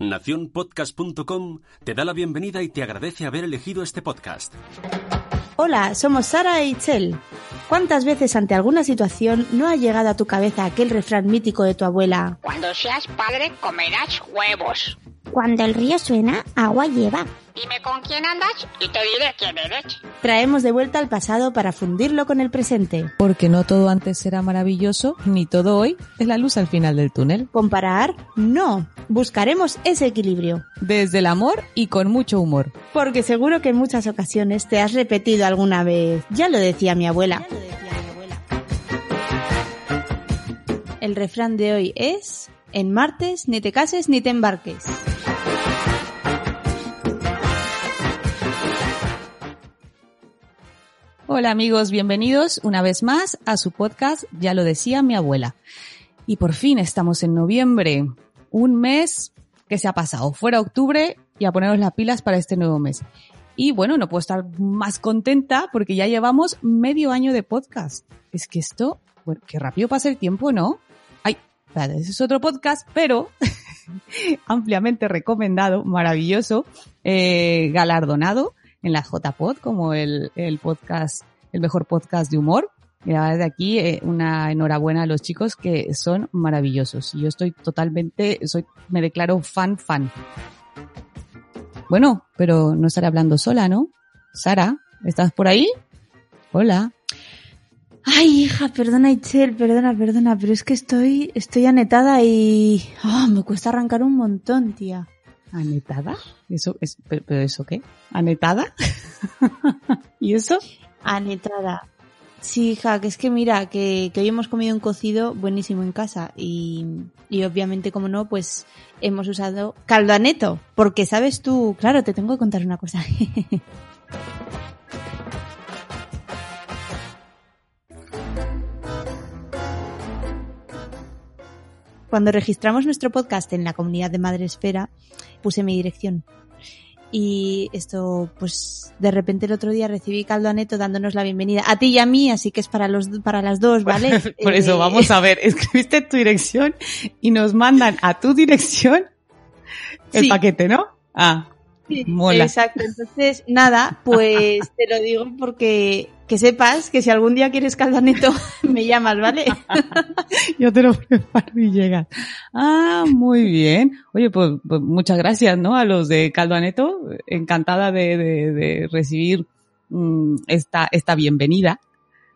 Naciónpodcast.com te da la bienvenida y te agradece haber elegido este podcast. Hola, somos Sara e Itzel. ¿Cuántas veces ante alguna situación no ha llegado a tu cabeza aquel refrán mítico de tu abuela? Cuando seas padre comerás huevos. Cuando el río suena, agua lleva. Dime con quién andas y te diré quién eres. Traemos de vuelta al pasado para fundirlo con el presente. Porque no todo antes era maravilloso, ni todo hoy es la luz al final del túnel. Comparar, no. Buscaremos ese equilibrio. Desde el amor y con mucho humor. Porque seguro que en muchas ocasiones te has repetido alguna vez. Ya lo decía mi abuela. El refrán de hoy es, en martes ni te cases ni te embarques. Hola amigos, bienvenidos una vez más a su podcast, ya lo decía mi abuela. Y por fin estamos en noviembre, un mes que se ha pasado, fuera octubre y a ponernos las pilas para este nuevo mes. Y bueno, no puedo estar más contenta porque ya llevamos medio año de podcast. Es que esto, bueno, qué rápido pasa el tiempo, ¿no? Ay, ese es otro podcast, pero ampliamente recomendado, maravilloso, eh, galardonado en la JPod como el, el podcast, el mejor podcast de humor. Y la aquí eh, una enhorabuena a los chicos que son maravillosos. Yo estoy totalmente, soy, me declaro fan, fan. Bueno, pero no estaré hablando sola, ¿no? Sara, ¿estás por ahí? Hola. Ay, hija, perdona Itzel, perdona, perdona, pero es que estoy, estoy anetada y oh, me cuesta arrancar un montón, tía. ¿Anetada? ¿Eso, es, pero, pero eso qué? ¿Anetada? ¿Y eso? Anetada. Sí, hija, que es que mira, que, que hoy hemos comido un cocido buenísimo en casa y, y obviamente, como no, pues hemos usado caldo aneto, porque sabes tú, claro, te tengo que contar una cosa. Cuando registramos nuestro podcast en la comunidad de Madresfera, puse mi dirección. Y esto, pues, de repente el otro día recibí caldo aneto dándonos la bienvenida a ti y a mí, así que es para los, para las dos, ¿vale? Por eso, Eh, vamos a ver, escribiste tu dirección y nos mandan a tu dirección el Sí. paquete, ¿no? Ah, Sí, mola. Exacto. Entonces, nada, pues te lo digo porque que sepas que si algún día quieres caldaneto, me llamas, ¿vale? yo te lo preparo y llegas. Ah, muy bien. Oye, pues, pues muchas gracias, ¿no? A los de Caldo Aneto. Encantada de, recibir mm, esta, esta bienvenida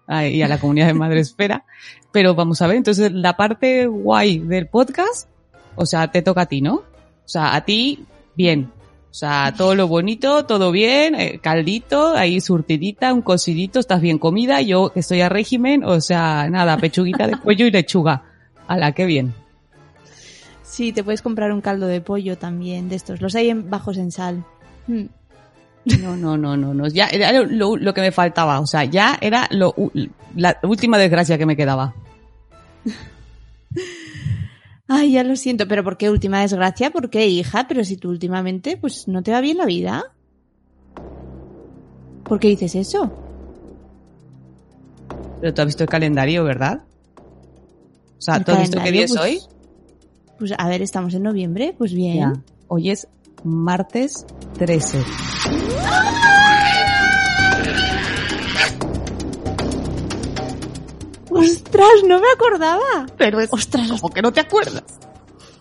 y a la comunidad de Madresfera. Pero vamos a ver, entonces la parte guay del podcast, o sea, te toca a ti, ¿no? O sea, a ti, bien. O sea, todo lo bonito, todo bien, eh, caldito, ahí surtidita, un cocidito, estás bien comida, yo que estoy a régimen, o sea, nada, pechuguita de pollo y lechuga. A la que bien. Sí, te puedes comprar un caldo de pollo también, de estos. Los hay en, bajos en sal. Mm. No, no, no, no, no. Ya era lo, lo- que me faltaba. O sea, ya era lo, la última desgracia que me quedaba. Ay, ya lo siento, pero ¿por qué última desgracia? ¿Por qué, hija? Pero si tú últimamente, pues, no te va bien la vida. ¿Por qué dices eso? Pero tú has visto el calendario, ¿verdad? O sea, ¿tú has visto qué día es pues, hoy? Pues, a ver, estamos en noviembre, pues bien. Ya. Hoy es martes 13. ¡Ostras, no me acordaba! Pero es, ¡Ostras, ¿cómo que no te acuerdas?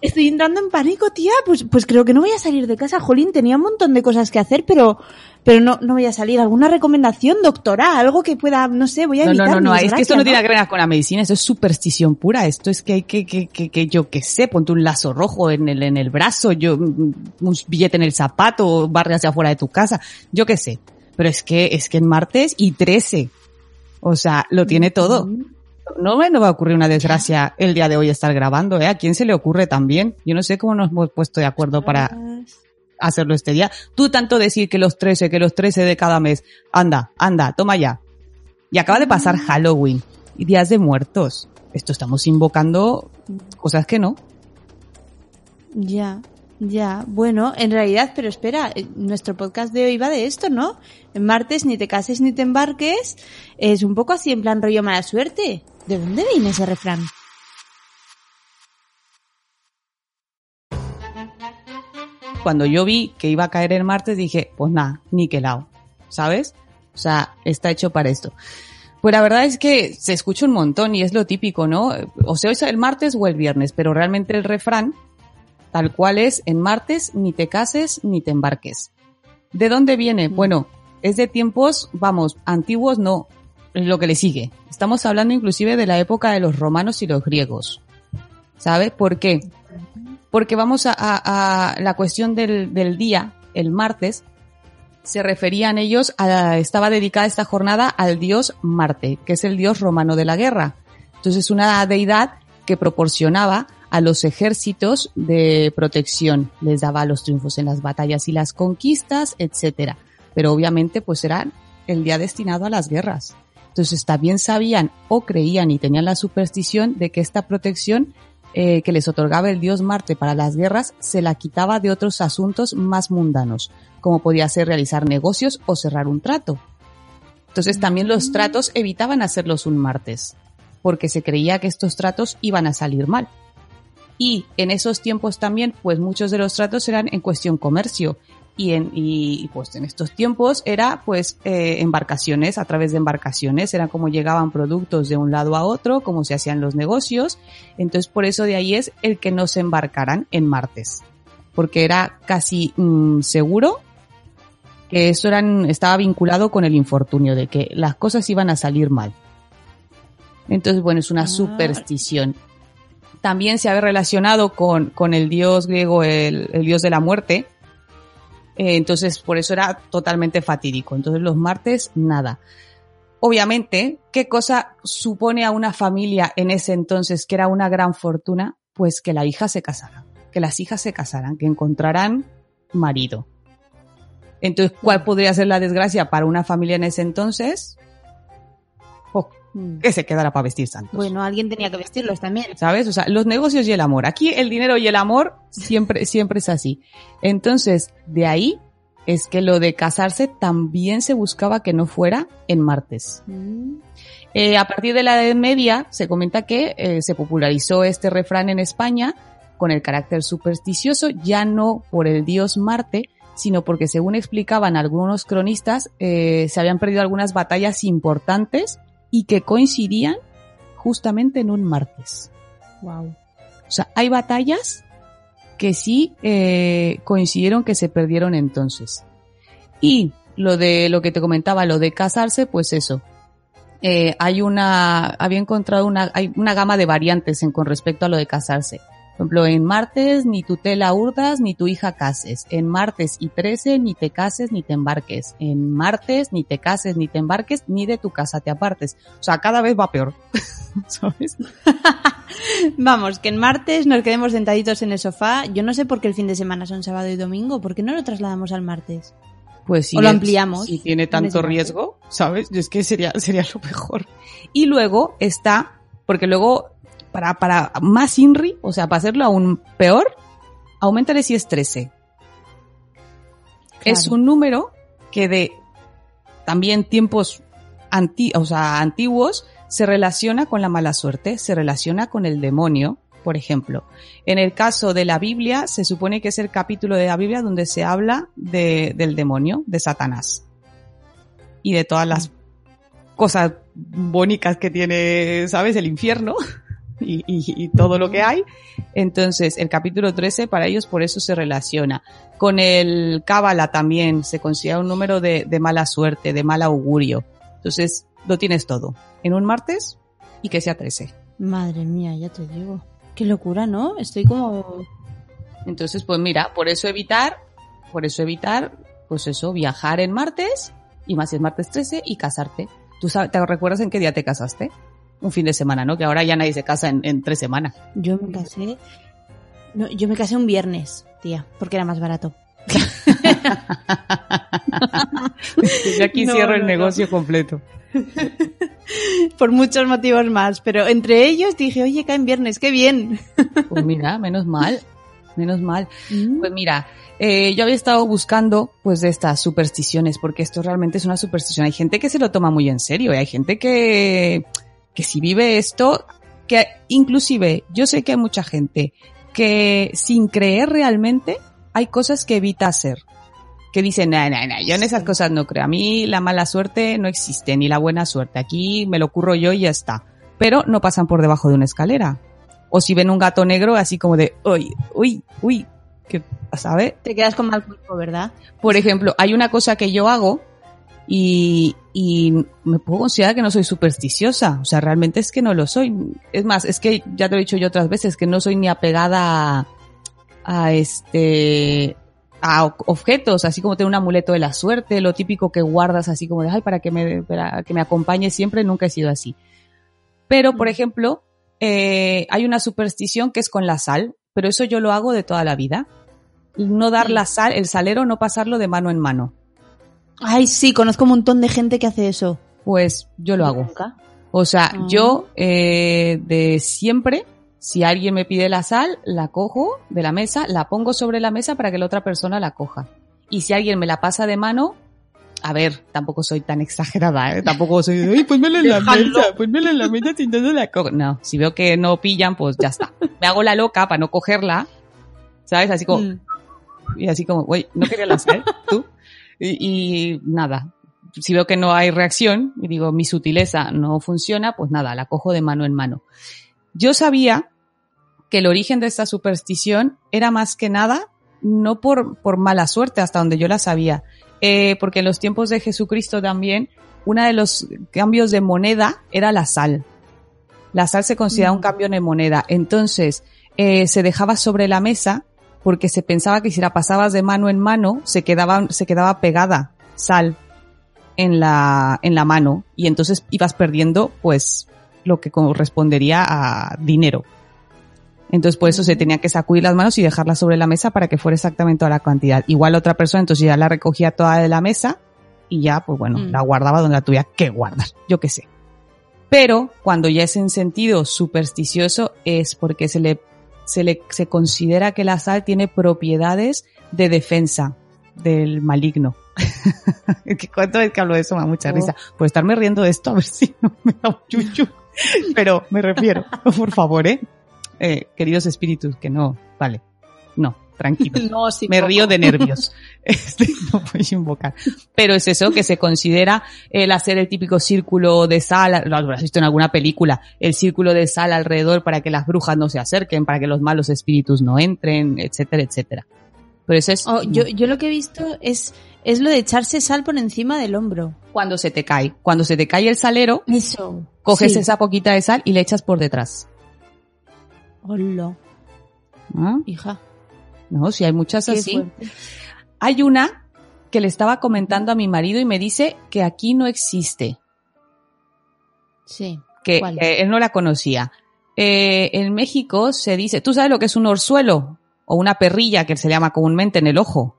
Estoy entrando en pánico, tía. Pues, pues creo que no voy a salir de casa. Jolín, tenía un montón de cosas que hacer, pero, pero no, no voy a salir. ¿Alguna recomendación, doctora? Algo que pueda, no sé, voy a No, evitar no, no, mi no, es que esto no tiene que ver con la medicina, esto es superstición pura, esto es que hay que, que, que, que yo qué sé, ponte un lazo rojo en el, en el brazo, yo, mm, un billete en el zapato, barre hacia afuera de tu casa, yo qué sé. Pero es que, es que en martes y 13. O sea, lo tiene todo. No me no va a ocurrir una desgracia el día de hoy estar grabando, ¿eh? ¿A quién se le ocurre también? Yo no sé cómo nos hemos puesto de acuerdo para hacerlo este día. Tú tanto decir que los 13, que los 13 de cada mes. Anda, anda, toma ya. Y acaba de pasar Halloween y días de muertos. Esto estamos invocando cosas que no. Ya, ya. Bueno, en realidad, pero espera, eh, nuestro podcast de hoy va de esto, ¿no? En martes ni te cases ni te embarques. Es un poco así en plan rollo mala suerte. ¿De dónde viene ese refrán? cuando yo vi que iba a caer el martes, dije, pues nada, niquelado, ¿sabes? O sea, está hecho para esto. Pues la verdad es que se escucha un montón y es lo típico, ¿no? O sea, es el martes o el viernes, pero realmente el refrán, tal cual es, en martes ni te cases ni te embarques. ¿De dónde viene? Bueno, es de tiempos, vamos, antiguos no, lo que le sigue. Estamos hablando inclusive de la época de los romanos y los griegos. ¿Sabe? ¿Por qué? Porque vamos a la cuestión del, del día, el martes, se referían ellos a, estaba dedicada esta jornada al dios Marte, que es el dios romano de la guerra. Entonces, una deidad que proporcionaba a los ejércitos de protección, les daba los triunfos en las batallas y las conquistas, etcétera. Pero obviamente, pues era el día destinado a las guerras. Entonces, también sabían o creían y tenían la superstición de que esta protección eh, que les otorgaba el dios Marte para las guerras se la quitaba de otros asuntos más mundanos, como podía ser realizar negocios o cerrar un trato. Entonces también los tratos evitaban hacerlos un martes, porque se creía que estos tratos iban a salir mal. Y en esos tiempos también, pues muchos de los tratos eran en cuestión comercio. Y en, y pues en estos tiempos era pues eh, embarcaciones, a través de embarcaciones, era como llegaban productos de un lado a otro, como se hacían los negocios. Entonces por eso de ahí es el que no se embarcaran en martes. Porque era casi mm, seguro que eso eran, estaba vinculado con el infortunio, de que las cosas iban a salir mal. Entonces, bueno, es una Ah. superstición. También se ha relacionado con, con el dios griego, el, el dios de la muerte. Eh, entonces, por eso era totalmente fatídico. Entonces, los martes, nada. Obviamente, ¿qué cosa supone a una familia en ese entonces que era una gran fortuna? Pues que la hija se casara, que las hijas se casaran, que encontraran marido. Entonces, ¿cuál podría ser la desgracia para una familia en ese entonces? Mm. que se quedara para vestir santos. Bueno, alguien tenía que vestirlos también. ¿Sabes? O sea, los negocios y el amor. Aquí el dinero y el amor siempre, siempre es así. Entonces, de ahí es que lo de casarse también se buscaba que no fuera en martes. Mm. Eh, a partir de la Edad Media se comenta que eh, se popularizó este refrán en España con el carácter supersticioso, ya no por el dios Marte, sino porque según explicaban algunos cronistas, eh, se habían perdido algunas batallas importantes y que coincidían justamente en un martes. Wow. O sea, hay batallas que sí eh, coincidieron que se perdieron entonces. Y lo de lo que te comentaba, lo de casarse, pues eso. Eh, hay una, había encontrado una, hay una gama de variantes en, con respecto a lo de casarse. Por ejemplo, en martes ni tu tela urdas ni tu hija cases. En martes y 13 ni te cases ni te embarques. En martes ni te cases ni te embarques ni de tu casa te apartes. O sea, cada vez va peor. ¿Sabes? Vamos, que en martes nos quedemos sentaditos en el sofá. Yo no sé por qué el fin de semana son sábado y domingo. ¿Por qué no lo trasladamos al martes? Pues si O lo ampliamos. Si tiene en tanto riesgo, ¿sabes? Es que sería, sería lo mejor. Y luego está, porque luego, para, para más INRI, o sea, para hacerlo aún peor, aumentale si es 13. Es un número que de también tiempos anti, o sea, antiguos se relaciona con la mala suerte, se relaciona con el demonio, por ejemplo. En el caso de la Biblia, se supone que es el capítulo de la Biblia donde se habla de, del demonio, de Satanás. Y de todas las cosas bonitas que tiene, ¿sabes? El infierno y, y- y todo lo que hay. Entonces, el capítulo 13 para ellos por eso se relaciona. Con el Cábala también se considera un número de, de mala suerte, de mal augurio. Entonces, lo tienes todo. En un martes y que sea 13. Madre mía, ya te digo. Qué locura, ¿no? Estoy como... Entonces, pues mira, por eso evitar, por eso evitar, pues eso, viajar en martes, y más si es martes 13, y casarte. ¿Tú sabes, te recuerdas en qué día te casaste? Un fin de semana, ¿no? Que ahora ya nadie se casa en, en tres semanas. Yo me casé... No, yo me casé un viernes, tía, porque era más barato. Yo aquí No, cierro el no, negocio completo. Por muchos motivos más, pero entre ellos dije, oye, cae en viernes, qué bien. Pues mira, menos mal, menos mal. Mm. Pues mira, eh, yo había estado buscando pues de estas supersticiones, porque esto realmente es una superstición. Hay gente que se lo toma muy en serio y hay gente que, que si vive esto, que inclusive yo sé que hay mucha gente que sin creer realmente hay cosas que evita hacer. Que dicen, no, no, no, yo en esas cosas no creo. A mí la mala suerte no existe, ni la buena suerte. Aquí me lo curro yo y ya está. Pero no pasan por debajo de una escalera. O si ven un gato negro, así como de, uy, uy, uy, ¿qué sabe? Te quedas con mal cuerpo, ¿verdad? Por ejemplo, hay una cosa que yo hago y, y me puedo considerar que no soy supersticiosa. O sea, realmente es que no lo soy. Es más, es que ya te lo he dicho yo otras veces, que no soy ni apegada a, a este a objetos, así como tener un amuleto de la suerte, lo típico que guardas así como de, ay, para que me, para que me acompañe siempre, nunca he sido así. Pero, por ejemplo, eh, hay una superstición que es con la sal, pero eso yo lo hago de toda la vida. No dar la sal, el salero no pasarlo de mano en mano. Ay, sí, conozco un montón de gente que hace eso. Pues yo lo hago. Nunca. O sea, Ah. yo eh, de siempre, si alguien me pide la sal, la cojo de la mesa, la pongo sobre la mesa para que la otra persona la coja. Y si alguien me la pasa de mano, a ver, tampoco soy tan exagerada, ¿eh? Tampoco soy de, ay, ponmela en la mesa, ponmela en la mesa si no la cojo. No, si veo que no pillan, pues ya está. Me hago la loca para no cogerla, ¿sabes? Así como, Mm. y así como, güey, ¿no quería la sal? ¿Tú? Y, y nada. Si veo que no hay reacción y digo, mi sutileza no funciona, pues nada, la cojo de mano en mano. Yo sabía que el origen de esta superstición era más que nada no por, por mala suerte, hasta donde yo la sabía, eh, porque en los tiempos de Jesucristo también, uno de los cambios de moneda era la sal. La sal se considera un Mm. cambio de moneda. Entonces, eh, se dejaba sobre la mesa porque se pensaba que si la pasabas de mano en mano, se quedaba, se quedaba pegada sal en la, en la mano y entonces ibas perdiendo, pues, lo que correspondería a dinero. Entonces, por eso se tenía que sacudir las manos y dejarlas sobre la mesa para que fuera exactamente toda la cantidad. Igual otra persona, entonces ya la recogía toda de la mesa y ya, pues bueno, Mm. la guardaba donde la tuviera que guardar. Yo qué sé. Pero cuando ya es en sentido supersticioso es porque se le, se le, se considera que la sal tiene propiedades de defensa del maligno. cuánto vez que hablo de eso me da mucha Oh. risa. Por estarme riendo de esto, a ver si no me da un chuchu. Pero me refiero, por favor, ¿eh? eh, queridos espíritus, que no, vale, no, tranquilo. No, sí, Me poco. río de nervios. Este, no puedo invocar. Pero es eso que se considera el hacer el típico círculo de sal, lo has visto en alguna película, el círculo de sal alrededor para que las brujas no se acerquen, para que los malos espíritus no entren, etcétera, etcétera. Pero eso es Oh, yo, yo lo que he visto es, es lo de echarse sal por encima del hombro. cuando se te cae. Cuando se te cae el salero, Eso. coges Sí. esa poquita de sal y le echas por detrás. Hola, ¿Ah? hija. No, si hay muchas así. Hay una que le estaba comentando a mi marido y me dice que aquí no existe, Sí. que eh, él no la conocía. Eh, en México se dice, ¿tú sabes lo que es un orzuelo? O una perrilla que se llama comúnmente en el ojo.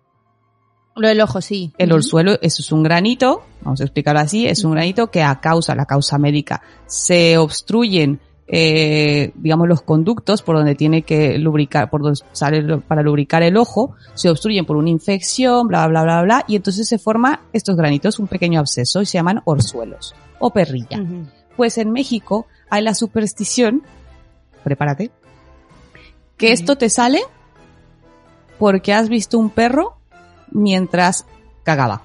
Lo del ojo, sí. El orzuelo eso es un granito, vamos a explicarlo así, es un granito que a causa, la causa médica, se obstruyen, eh, digamos, los conductos por donde tiene que lubricar, por donde sale para lubricar el ojo, se obstruyen por una infección, bla, bla, bla, bla, y entonces se forma estos granitos, un pequeño absceso, y se llaman orzuelos, o perrilla. Pues en México hay la superstición, prepárate, que esto te sale porque has visto un perro mientras cagaba.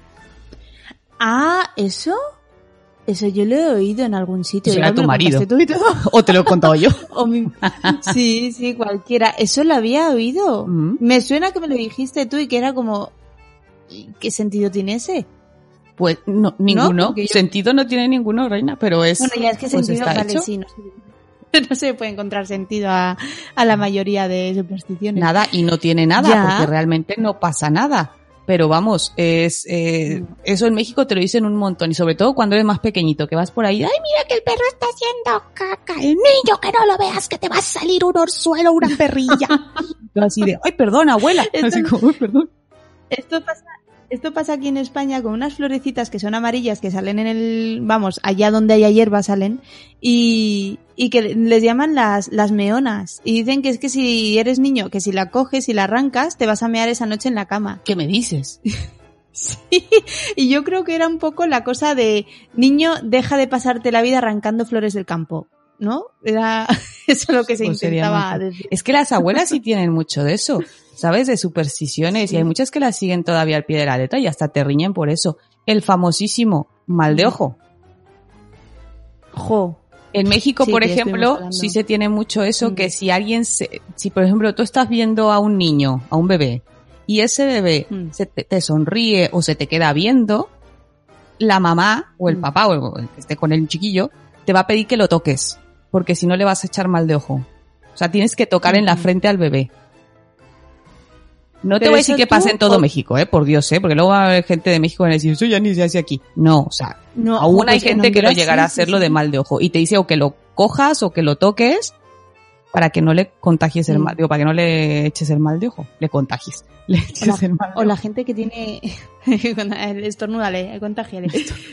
Ah, ¿eso? Eso yo lo he oído en algún sitio. Será tu marido. contaste tú y todo. O te lo he contado yo. O mi- Sí, sí, cualquiera. Eso lo había oído. Mm. Me suena que me lo dijiste tú y que era como... ¿Qué sentido tiene ese? Pues no, ninguno. Yo- Sentido no tiene ninguno, reina, pero es. Bueno, ya es que pues sentido... Vale, hecho. sí, no sé. No se puede encontrar sentido a, a la mayoría de supersticiones. Nada, y no tiene nada, Ya. porque realmente no pasa nada. Pero vamos, es eh, Mm. eso en México te lo dicen un montón, y sobre todo cuando eres más pequeñito, que vas por ahí, ay, Mira que el perro está haciendo caca. El niño que no lo veas que te va a salir un orzuelo, una perrilla. así de, ay, perdón, abuela. Esto Así como, "Ay, perdón. Esto pasa, esto pasa aquí en España con unas florecitas que son amarillas que salen en el, vamos, allá donde haya hierba salen y, y que les llaman las, las meonas y dicen que es que si eres niño, que si la coges y la arrancas te vas a mear esa noche en la cama. ¿Qué me dices? Sí, y yo creo que era un poco la cosa de niño, deja de pasarte la vida arrancando flores del campo, ¿no? Era eso lo que se Pues intentaba decir. Es que las abuelas sí tienen mucho de eso. ¿Sabes? De supersticiones y hay muchas que las siguen todavía al pie de la letra y hasta te riñen por eso. El famosísimo mal de ojo. Jo. En México, Sí, por ejemplo, sí se tiene mucho eso, Mm. que si alguien se, si por ejemplo tú estás viendo a un niño, a un bebé, y ese bebé Mm. se te, te sonríe o se te queda viendo, la mamá o el Mm. papá o el que esté con el chiquillo te va a pedir que lo toques, porque si no le vas a echar mal de ojo. O sea, tienes que tocar en la frente al bebé. No te voy a decir que pasa en todo o- México, eh, por Dios, eh, porque luego va a haber gente de México que va a decir, eso ya ni se hace aquí. No, o sea, No, Aún hay pues en gente que Honduras llegará a sí, hacerlo sí. de mal de ojo y te dice o que lo cojas o que lo toques para que no le contagies el mal, digo, para que no le eches el mal de ojo, le contagies, le eches O la, el mal de o la ojo. gente que tiene. Estornúdale, contagiale.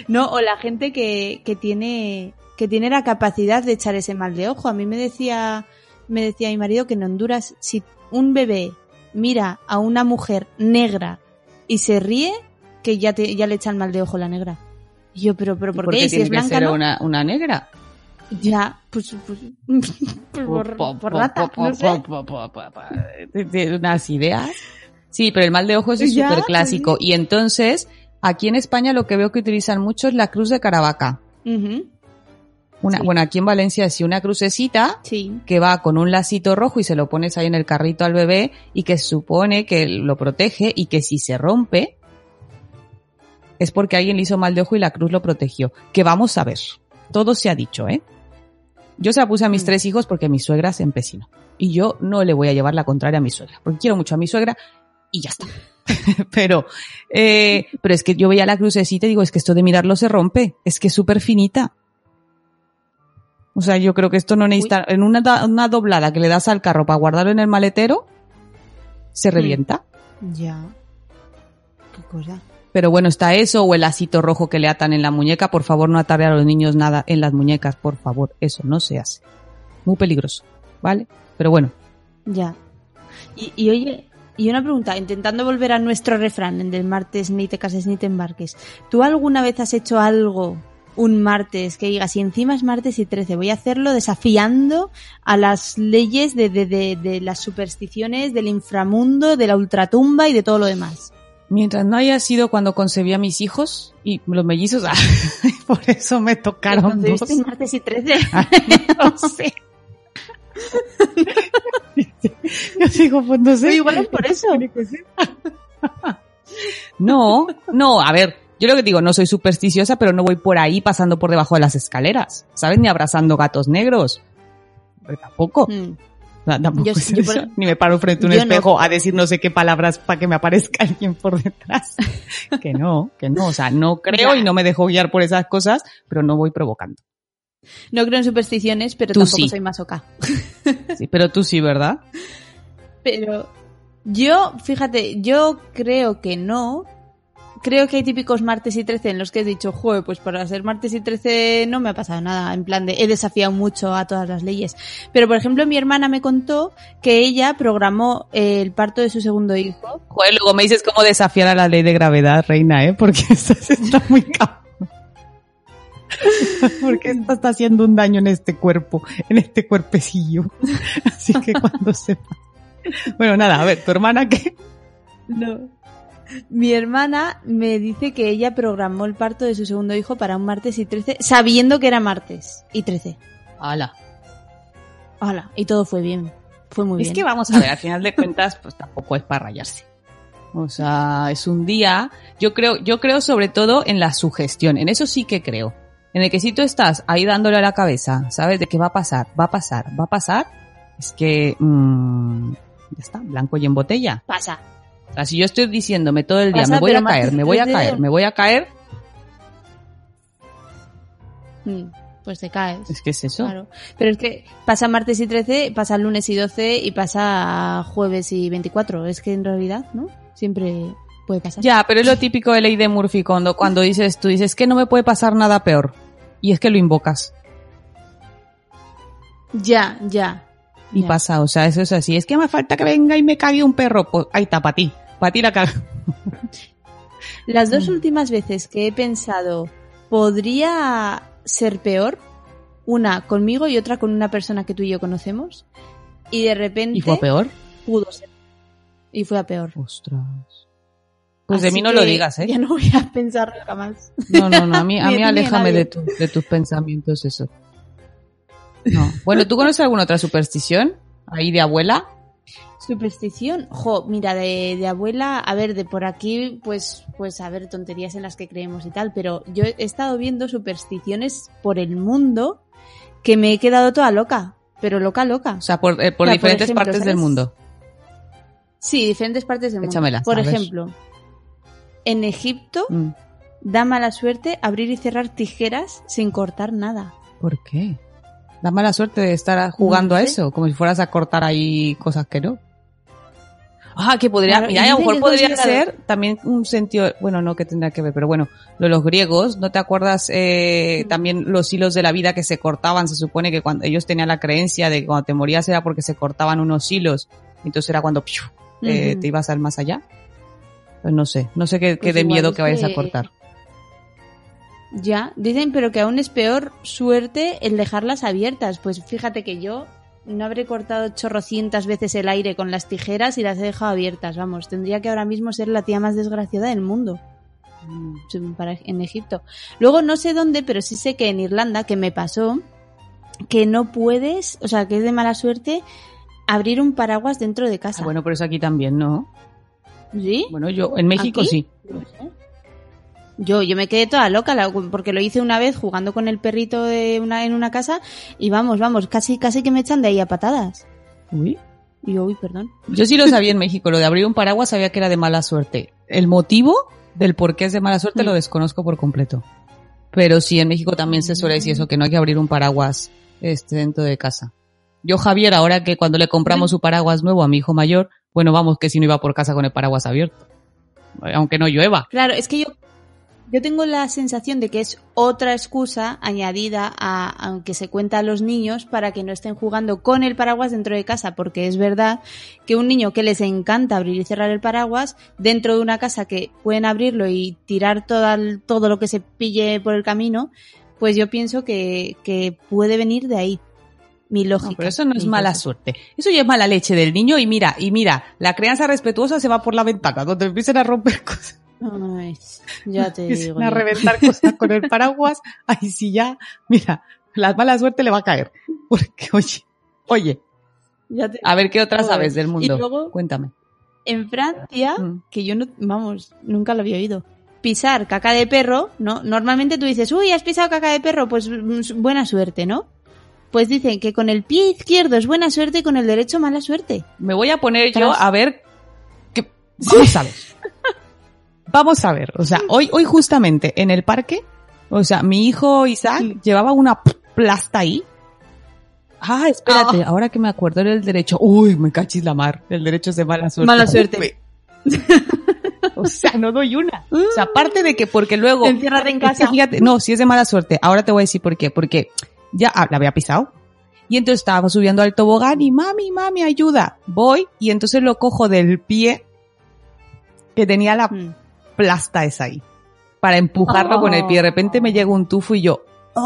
No, o la gente que, que tiene que tiene la capacidad de echar ese mal de ojo. A mí me decía, me decía mi marido que en Honduras, si un bebé mira a una mujer negra y se ríe, que ya te, ya le echan mal de ojo la negra. Y yo, pero, pero, ¿por Porque qué? Si es que blanca, ser ¿no? una, una negra. Ya, pues, pues, pues por, por rata, no sé. Unas ideas. Sí, pero el mal de ojo es súper clásico. Y entonces, aquí en España lo que veo que utilizan mucho es la cruz de Caravaca. Ujú, Una, Sí. Bueno, aquí en Valencia sí, una crucecita Sí. que va con un lacito rojo y se lo pones ahí en el carrito al bebé y que supone que lo protege y que si se rompe es porque alguien le hizo mal de ojo y la cruz lo protegió. Que vamos a ver. Todo se ha dicho, ¿eh? Yo se la puse a mis Mm. tres hijos porque mi suegra se empecinó. Y yo no le voy a llevar la contraria a mi suegra, porque quiero mucho a mi suegra y ya está. pero, eh, pero es que yo veía la crucecita y digo, es que esto de mirarlo se rompe, es que es súper finita. O sea, yo creo que esto no necesita, en una, una doblada que le das al carro para guardarlo en el maletero, se revienta. Ya. Qué cosa. Pero bueno, está eso o el lacito rojo que le atan en la muñeca. Por favor, no atarle a los niños nada en las muñecas, por favor. Eso no se hace. Muy peligroso, ¿vale? Pero bueno, Ya. Y, y oye, y una pregunta, intentando volver a nuestro refrán el del martes ni te cases ni te embarques. ¿Tú alguna vez has hecho algo un martes que digas, y encima es martes y 13, voy a hacerlo desafiando a las leyes de, de, de, de las supersticiones, del inframundo, de la ultratumba y de todo lo demás? mientras no haya sido cuando concebí a mis hijos y los mellizos, ah, por eso me tocaron dos. ¿Concebiste en martes y 13? no sé. Yo digo, pues no sé. Pero igual es por eso. No, no, a ver, yo lo que digo, no soy supersticiosa, pero no voy por ahí pasando por debajo de las escaleras, ¿sabes? Ni abrazando gatos negros. Pero tampoco. Mm. O sea, tampoco Yo- es yo por- eso. Ni me paro frente a un yo no. espejo a decir no sé qué palabras para que me aparezca alguien por detrás. que no, que no. O sea, no creo y no me dejo guiar por esas cosas, pero no voy provocando. No creo en supersticiones, pero Tú tampoco sí. soy masoca. Sí, pero tú sí, ¿verdad? Pero yo, fíjate, yo creo que no. Creo que hay típicos martes y 13 en los que he dicho, joder, pues para ser martes y 13 no me ha pasado nada. En plan de, he desafiado mucho a todas las leyes. Pero, por ejemplo, mi hermana me contó que ella programó el parto de su segundo hijo. Joder, luego me dices cómo desafiar a la ley de gravedad, reina, ¿eh? Porque esto se está muy cabrón. Porque esto está haciendo un daño en este cuerpo, en este cuerpecillo. Así que cuando sepa. Bueno, nada, a ver, tu hermana que No. Mi hermana me dice que ella programó el parto de su segundo hijo para un martes y 13, sabiendo que era martes y 13. Hala. Hola. Y todo fue bien. Fue muy Es bien. que vamos a ver, al final de cuentas, pues tampoco es para rayarse. O sea, es un día. Yo creo, yo creo sobre todo en la sugestión. En eso sí que creo. En el que si tú estás ahí dándole a la cabeza, ¿sabes? De que va a pasar, va a pasar, va a pasar. Es que, mm, ya está, blanco y en botella. Pasa. Si yo estoy diciéndome todo el día, Pasa, me voy a caer, me voy a 13 caer, me voy a caer, Mm, Pues te caes. es que es eso. Claro. Pero es que pasa martes y 13, pasa lunes y 12 y pasa jueves y 24. Es que en realidad, ¿no? Siempre puede pasar. Ya, pero es lo típico de ley de Murphy cuando, cuando dices, tú dices que no me puede pasar nada peor. Y es que lo invocas. Ya, ya. Y ya. pasa, o sea, eso es así. Es que me falta que venga y me cague un perro. Pues ahí está, para ti. Para ti la caga. Las dos últimas veces que he pensado, ¿podría ser peor? Una conmigo y otra con una persona que tú y yo conocemos. Y de repente ¿Y fue peor? pudo ser. Y fue a peor. Ostras. Pues de mí no lo digas, ¿eh? Ya no voy a pensar nunca más. No, no, no, a mí, a mí a a aléjame de, tu- de tus pensamientos eso. No. Bueno, ¿tú conoces alguna otra superstición? Ahí de abuela. Superstición, jo, mira, de, de abuela, a ver, de por aquí, pues, pues, a ver, tonterías en las que creemos y tal, pero yo he estado viendo supersticiones por el mundo que me he quedado toda loca, pero loca, loca. O sea, por, eh, por O sea, por diferentes ejemplo, partes del mundo. Sí, diferentes partes del mundo. Échamelas, por a ver. ejemplo, en Egipto Mm. da mala suerte abrir y cerrar tijeras sin cortar nada. ¿Por qué? Da mala suerte de estar jugando No a eso, como si fueras a cortar ahí cosas que no. Ah, que podría, Claro, mira, a lo mejor podría ser también un sentido, bueno, no que tendrá que ver, pero bueno, lo de los griegos, ¿no te acuerdas eh, también los hilos de la vida que se cortaban? Se supone que cuando ellos tenían la creencia de que cuando te morías era porque se cortaban unos hilos, entonces era cuando ¡piu! eh, te ibas al más allá. Pues no sé, no sé qué, qué Pues de miedo que vayas a cortar. Ya, dicen, pero que aún es peor suerte el dejarlas abiertas. Pues fíjate que yo no habré cortado chorrocientas veces el aire con las tijeras y las he dejado abiertas. Vamos, tendría que ahora mismo ser la tía más desgraciada del mundo. Para- En Egipto. Luego no sé dónde, pero sí sé que en Irlanda, que me pasó, que no puedes, o sea, que es de mala suerte abrir un paraguas dentro de casa. Ah, bueno, pero eso aquí también, ¿no? ¿Sí? Bueno, yo en México ¿Aquí? sí. No sé. Yo, yo me quedé toda loca porque lo hice una vez jugando con el perrito de una, en una casa y vamos, vamos, casi, casi que me echan de ahí a patadas. Uy. Y yo, uy, perdón. Yo sí lo sabía en México, lo de abrir un paraguas sabía que era de mala suerte. El motivo del por qué es de mala suerte lo desconozco por completo. Pero sí, en México también se suele decir eso, que no hay que abrir un paraguas este, dentro de casa. Yo, Javier, ahora que cuando le compramos su paraguas nuevo a mi hijo mayor, bueno, vamos, que si no iba por casa con el paraguas abierto. Aunque no llueva. Claro, es que yo, yo tengo la sensación de que es otra excusa añadida a, aunque se cuenta a los niños para que no estén jugando con el paraguas dentro de casa, porque es verdad que un niño que les encanta abrir y cerrar el paraguas dentro de una casa que pueden abrirlo y tirar todo, todo lo que se pille por el camino, pues yo pienso que, que puede venir de ahí. Mi lógica. No, pero eso no es mala cosa. suerte. Eso ya es mala leche del niño y mira, y mira, la crianza respetuosa se va por la ventana, donde empiezan a romper cosas. Ay, ya te digo. a reventar cosas con el paraguas, ahí sí ya, mira, la mala suerte le va a caer. Porque, oye, oye, Ya te- a ver qué otras sabes del mundo. Y luego- Cuéntame. En Francia, Mm. que yo no, vamos, nunca lo había oído. Pisar caca de perro, ¿no? Normalmente tú dices, uy, has pisado caca de perro, pues mm, buena suerte, ¿no? Pues dicen que con el pie izquierdo es buena suerte y con el derecho mala suerte. Me voy a poner yo a ver qué, a ver. Vamos a ver, o sea, hoy, hoy justamente en el parque, o sea, mi hijo Isaac llevaba una plasta ahí. Ah, espérate, ahora que me acuerdo era el derecho. Uy, me cachis la mar. El derecho es de mala suerte. Mala suerte. o sea, no doy una. O sea, aparte de que porque luego... Enciérrate en casa. fíjate, no, si es de mala suerte. Ahora te voy a decir por qué. Porque ya ah, la había pisado. Y entonces estaba subiendo al tobogán y mami, mami, ayuda. Voy y entonces lo cojo del pie que tenía la Mm. Plasta esa ahí. Para empujarlo con el pie. De repente me llega un tufo y yo...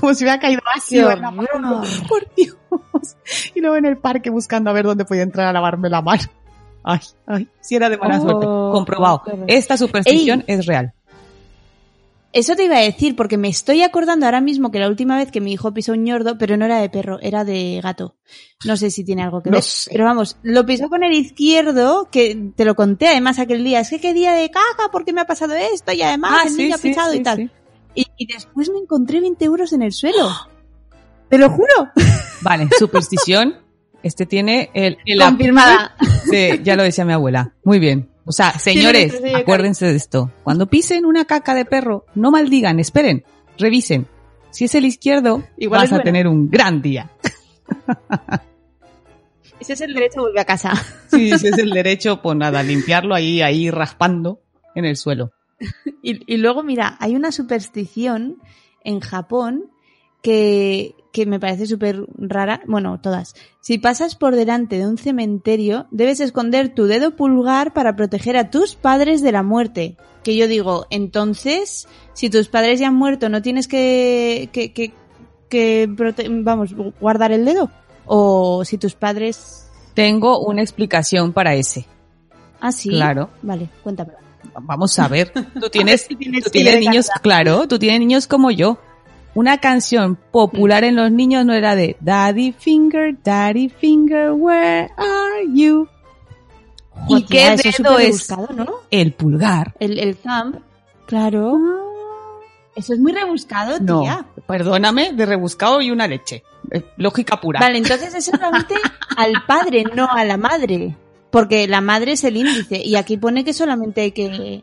Como si hubiera caído vacío en la mano. Por Dios. Y luego en el parque buscando a ver dónde podía entrar a lavarme la mano. Ay, ay, si era de mala Oh, suerte. Comprobado. Esta superstición es real. Eso te iba a decir, porque me estoy acordando ahora mismo que la última vez que mi hijo pisó un ñordo, pero no era de perro, era de gato. No sé si tiene algo que No ver. sé. Pero vamos, lo pisó con el izquierdo, que te lo conté además aquel día. Es que qué día de caca, ¿por qué me ha pasado esto? Y además el niño ha pisado Ah, sí, y tal. Y, y después me encontré 20 euros en el suelo. Te lo juro. Vale, superstición. Este tiene el, el Confirmada. Sí, ya lo decía mi abuela. Muy bien. O sea, señores, acuérdense de esto. Cuando pisen una caca de perro, no maldigan, esperen, revisen. Si es el izquierdo, Igual vas a tener un gran día. Ese es el derecho, vuelve a casa. Sí, si es el derecho, pues nada, limpiarlo ahí, ahí raspando en el suelo. Y, y luego, mira, hay una superstición en Japón que, que me parece súper rara. Bueno, todas. Si pasas por delante de un cementerio, debes esconder tu dedo pulgar para proteger a tus padres de la muerte. Que yo digo, entonces, si tus padres ya han muerto, ¿no tienes que, que, que, que vamos, guardar el dedo? O si tus padres Tengo una explicación para ese. Ah, sí. Claro. Vale, cuéntame. Vamos a ver. Tú tienes, si tienes tú tienes niños, claro, tú tienes niños como yo. Una canción popular en los niños no era de Daddy Finger, Daddy Finger, where are you? ¿Y qué es dedo es rebuscado, ¿no? el pulgar? El, el thumb. Claro. Eso es muy rebuscado, No, tía. perdóname, de rebuscado y una leche. Eh, Lógica pura. Vale, entonces es solamente al padre, no a la madre. Porque la madre es el índice. Y aquí pone que solamente hay que.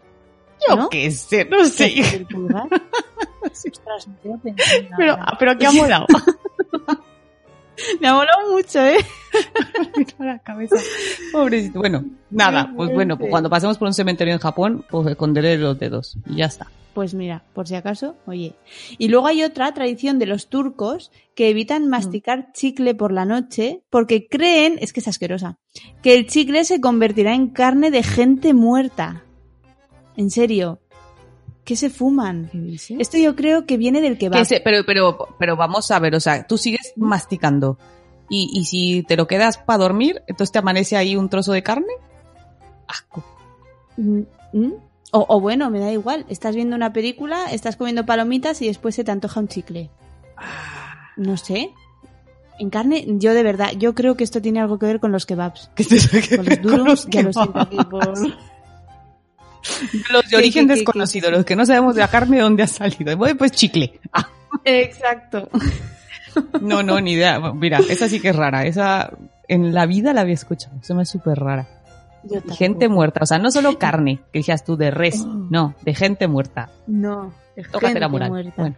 Yo ¿no? qué sé, no sé. El pulgar. Ostras, no tengo pensado nada. Pero, pero ¿qué ha molado? Me ha molado mucho, ¿eh? la cabeza. Pobrecito. Bueno, nada, pues bueno, pues cuando pasemos por un cementerio en Japón, pues esconderé los dedos y ya está. Pues mira, por si acaso, oye. Y luego hay otra tradición de los turcos que evitan masticar chicle por la noche porque creen, es que es asquerosa, que el chicle se convertirá en carne de gente muerta. En serio. ¿Qué se fuman? Esto yo creo que viene del que va. Pero, pero, pero vamos a ver, o sea, tú sigues masticando y, y si te lo quedas para dormir, entonces te amanece ahí un trozo de carne. Asco. Mm, mm. O, o bueno, me da igual. Estás viendo una película, estás comiendo palomitas y después se te antoja un chicle. No sé. En carne, yo de verdad, yo creo que esto tiene algo que ver con los kebabs. ¿Qué te- Con los duros, los Los de ¿Qué, origen qué, qué, desconocido, los que no sabemos de la carne de dónde ha salido. Bueno, pues chicle. Ah, Exacto. no, no, ni idea. Mira, esa sí que es rara. Esa en la vida la había escuchado. Eso me es súper rara. Yo gente muerta. O sea, no solo carne, que decías tú de res. Oh. No, de gente muerta. No. de Tócate gente la moral. muerta. Bueno.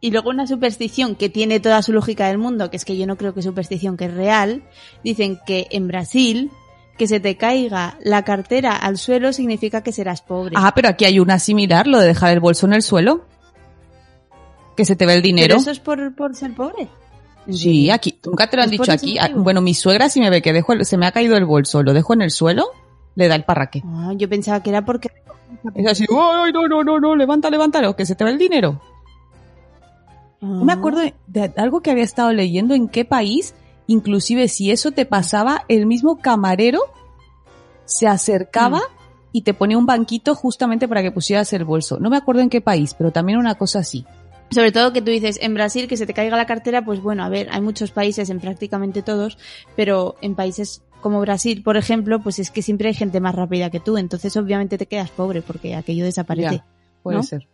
Y luego una superstición que tiene toda su lógica del mundo, que es que yo no creo que es superstición, que es real. Dicen que en Brasil, que se te caiga la cartera al suelo significa que serás pobre. Ah, pero aquí hay una similar, lo de dejar el bolso en el suelo. Que se te ve el dinero. ¿Pero eso es por, por ser pobre? ¿En Sí, aquí, nunca te lo han ¿Es por dicho aquí. Ah? Bueno, mi suegra si me ve que dejo el- se me ha caído el bolso, lo dejo en el suelo, le da el parraque. Ah, yo pensaba que era porque... Es así, ay, no, no, no, no, levanta, levántalo, que se te ve el dinero. No me Ah. acuerdo de, de algo que había estado leyendo en qué país, inclusive si eso te pasaba, el mismo camarero se acercaba y te ponía un banquito justamente para que pusieras el bolso. No me acuerdo en qué país, pero también una cosa así. Sobre todo que tú dices, en Brasil que se te caiga la cartera, pues bueno, a ver, hay muchos países, en prácticamente todos, pero en países como Brasil, por ejemplo, pues es que siempre hay gente más rápida que tú, entonces obviamente te quedas pobre porque aquello desaparece. Ya, puede ¿no? ser.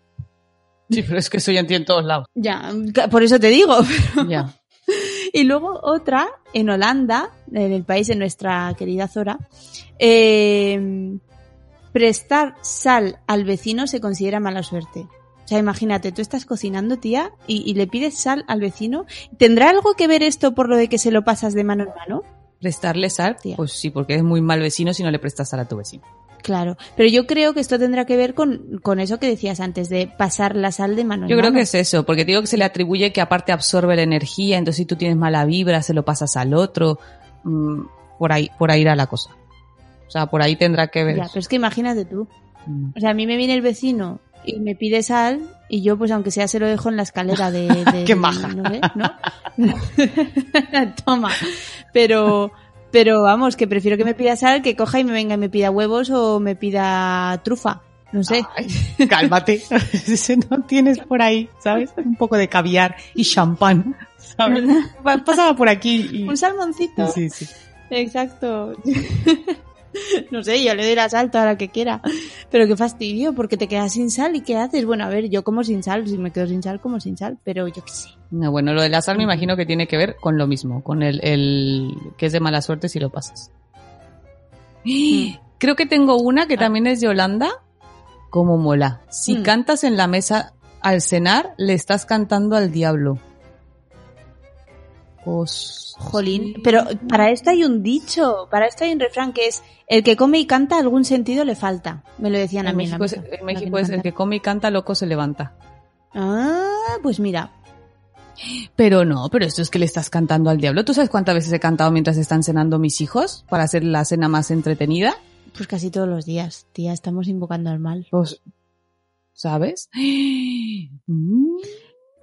Sí, pero es que eso ya en todos lados. Ya, por eso te digo. Ya. Y luego otra, en Holanda, en el país de nuestra querida Zora, eh, prestar sal al vecino se considera mala suerte. O sea, imagínate, tú estás cocinando, tía, y, y le pides sal al vecino. ¿Tendrá algo que ver esto por lo de que se lo pasas de mano en mano? ¿Prestarle sal? Tía. Pues sí, porque es muy mal vecino si no le prestas sal a tu vecino. Claro, pero yo creo que esto tendrá que ver con, con eso que decías antes, de pasar la sal de mano Yo creo mano. que es eso, porque te digo que se le atribuye que aparte absorbe la energía, entonces si tú tienes mala vibra, se lo pasas al otro. mm, por ahí, por ahí irá la cosa. O sea, por ahí tendrá que ver. Ya, pero es que imagínate tú. Mm. O sea, a mí me viene el vecino y me pide sal y yo, pues aunque sea, se lo dejo en la escalera de... de- Qué maja. No. Toma. Pero, pero vamos, que prefiero que me pida sal que coja y me venga y me pida huevos o me pida trufa. No sé. Ay, cálmate. Si no tienes por ahí, ¿sabes? Un poco de caviar y champán, ¿sabes? Pa- Pasaba por aquí y... Un salmoncito. Sí, sí. Exacto. No sé, yo le doy la sal toda la que quiera. Pero qué fastidio, porque te quedas sin sal y ¿qué haces? Bueno, a ver, yo como sin sal, si me quedo sin sal, como sin sal, pero yo qué sé. No, bueno, lo de la sal me imagino que tiene que ver con lo mismo, con el, el que es de mala suerte si lo pasas. Creo que tengo una que también es de Holanda, como mola. Si Mm. cantas en la mesa al cenar, le estás cantando al diablo. Pues... Jolín, pero para esto hay un dicho, para esto hay un refrán que es el que come y canta algún sentido le falta. Me lo decían a En mí. en México, es, mesa, en México es el que come y canta, loco se levanta. Ah, pues mira. Pero no, pero esto es que le estás cantando al diablo. ¿Tú sabes cuántas veces he cantado mientras están cenando mis hijos para hacer la cena más entretenida? Pues casi todos los días, tía, estamos invocando al mal. Pues, ¿sabes? Mm,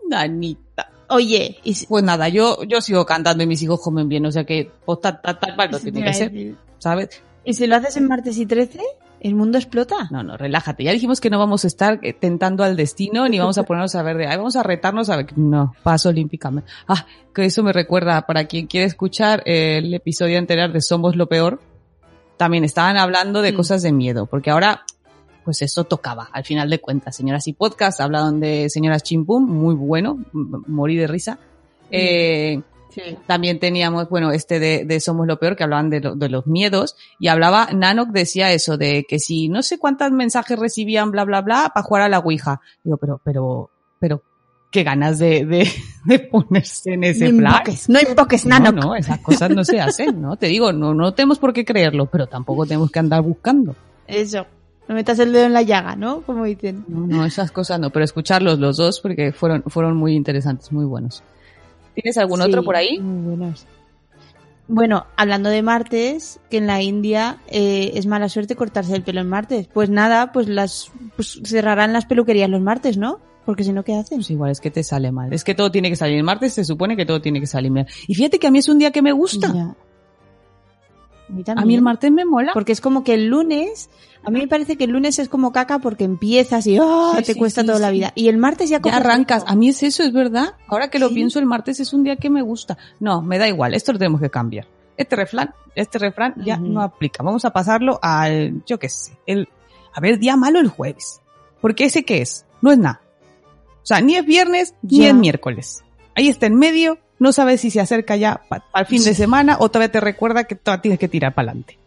Danita. Oye, y si- Pues nada, yo, yo sigo cantando y mis hijos comen bien, o sea que, pues tal, tal, tal tiene que ser, ¿sabes? ¿Y si lo haces en martes y 13? ¿El mundo explota? No, no, relájate. Ya dijimos que no vamos a estar eh, tentando al destino ni vamos a ponernos a ver de, ay, vamos a retarnos a ver. No, paso olímpicamente. Ah, que eso me recuerda, para quien quiere escuchar eh, el episodio anterior de Somos lo Peor, también estaban hablando de Mm. cosas de miedo, porque ahora, pues eso tocaba, al final de cuentas. Señoras y podcast, hablaron de señoras chimpum, muy bueno, morí de risa. Eh, Sí. también teníamos, bueno, este de, de Somos lo Peor, que hablaban de, lo- de los miedos, y hablaba, Nanok decía eso, de que si no sé cuántos mensajes recibían, bla, bla, bla, para jugar a la Ouija. Digo, pero, pero, pero, qué ganas de, de, de ponerse en ese no plan. invoques, no invoques, No, Nano. no, esas cosas no se hacen, ¿no? Te digo, no, no tenemos por qué creerlo, pero tampoco tenemos que andar buscando. Eso. No metas el dedo en la llaga, ¿no? Como dicen. No, no, esas cosas no, pero escucharlos los dos porque fueron, fueron muy interesantes, muy buenos. ¿Tienes algún Sí, otro por ahí? Muy buenos. Bueno, hablando de martes, que en la India eh, es mala suerte cortarse el pelo en martes. Pues nada, pues las pues cerrarán las peluquerías los martes, ¿no? Porque si no, ¿qué hacen? Pues igual es que te sale mal. Es que todo tiene que salir. El martes se supone que todo tiene que salir mal. Y fíjate que a mí es un día que me gusta. Ya. A mí, A también. mí el martes me mola. Porque es como que el lunes, a mí me parece que el lunes es como caca porque empiezas y. Sí, te sí, cuesta sí, toda la vida. Y el martes ya, Ya arrancas. A mí es eso, es verdad. Ahora que lo pienso, el martes es un día que me gusta. No, me da igual. Esto lo tenemos que cambiar. Este refrán, este refrán ya no aplica. Vamos a pasarlo al, yo qué sé, el, a ver, día malo el jueves. Porque ese qué es? No es nada. O sea, ni es viernes, ni es miércoles. Ahí está en medio, no sabes si se acerca ya al fin de semana o todavía te recuerda que todavía tienes que tirar para adelante.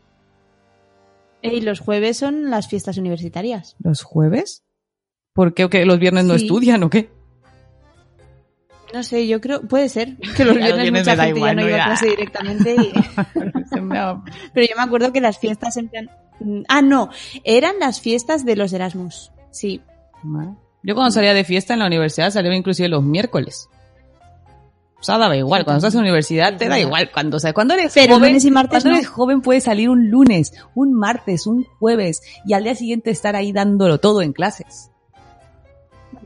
Y los jueves son las fiestas universitarias. ¿Los jueves? ¿Por qué? ¿O qué? ¿Los viernes no Sí. estudian o qué? No sé, yo creo, puede ser que los viernes viernes mucha me da gente igual, ya no iba a clase directamente. y- Pero yo me acuerdo que las fiestas en plan... mm, Ah, no, eran las fiestas de los Erasmus. Sí. Yo cuando salía de fiesta en la universidad salía inclusive los miércoles. O sea, daba igual. Cuando estás en la universidad te da igual. Cuando, o sea, cuando eres Pero joven, lunes y martes cuando no. eres joven puedes salir un lunes, un martes, un jueves y al día siguiente estar ahí dándolo todo en clases.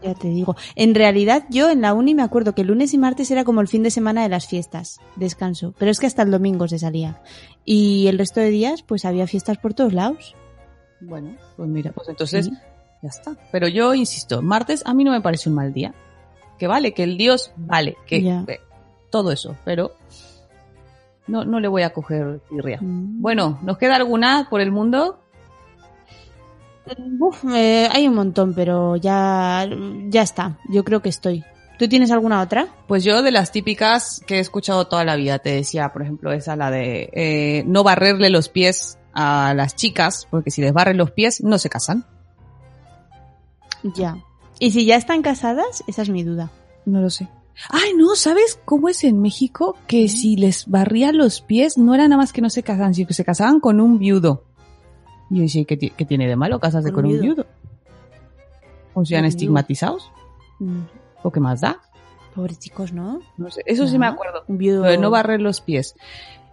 Ya te digo. En realidad, yo en la uni me acuerdo que lunes y martes era como el fin de semana de las fiestas, descanso. Pero es que hasta el domingo se salía. Y el resto de días, pues había fiestas por todos lados. Bueno, pues mira, pues entonces Sí. ya está. Pero yo insisto, martes a mí no me parece un mal día. Que vale, que el dios vale, que eh, todo eso, pero no, no le voy a coger tirria. Mm. Bueno, ¿nos queda alguna por el mundo? Uf, eh, hay un montón, pero ya, ya está. Yo creo que estoy. ¿Tú tienes alguna otra? Pues yo de las típicas que he escuchado toda la vida, te decía, por ejemplo, esa la de eh, no barrerle los pies a las chicas, porque si les barren los pies no se casan. Ya. Y si ya están casadas, esa es mi duda. No lo sé. Ay, no, ¿sabes cómo es en México? Que si les barrían los pies no era nada más que no se casaban, sino que se casaban con un viudo. Y yo decía, ¿qué, qué tiene de malo casarse ¿Con con un viudo? ¿O sean estigmatizados? Mm, ¿O qué más da? Pobres chicos, ¿no? No sé, eso sí me acuerdo. Un viudo. Lo de no barrer los pies.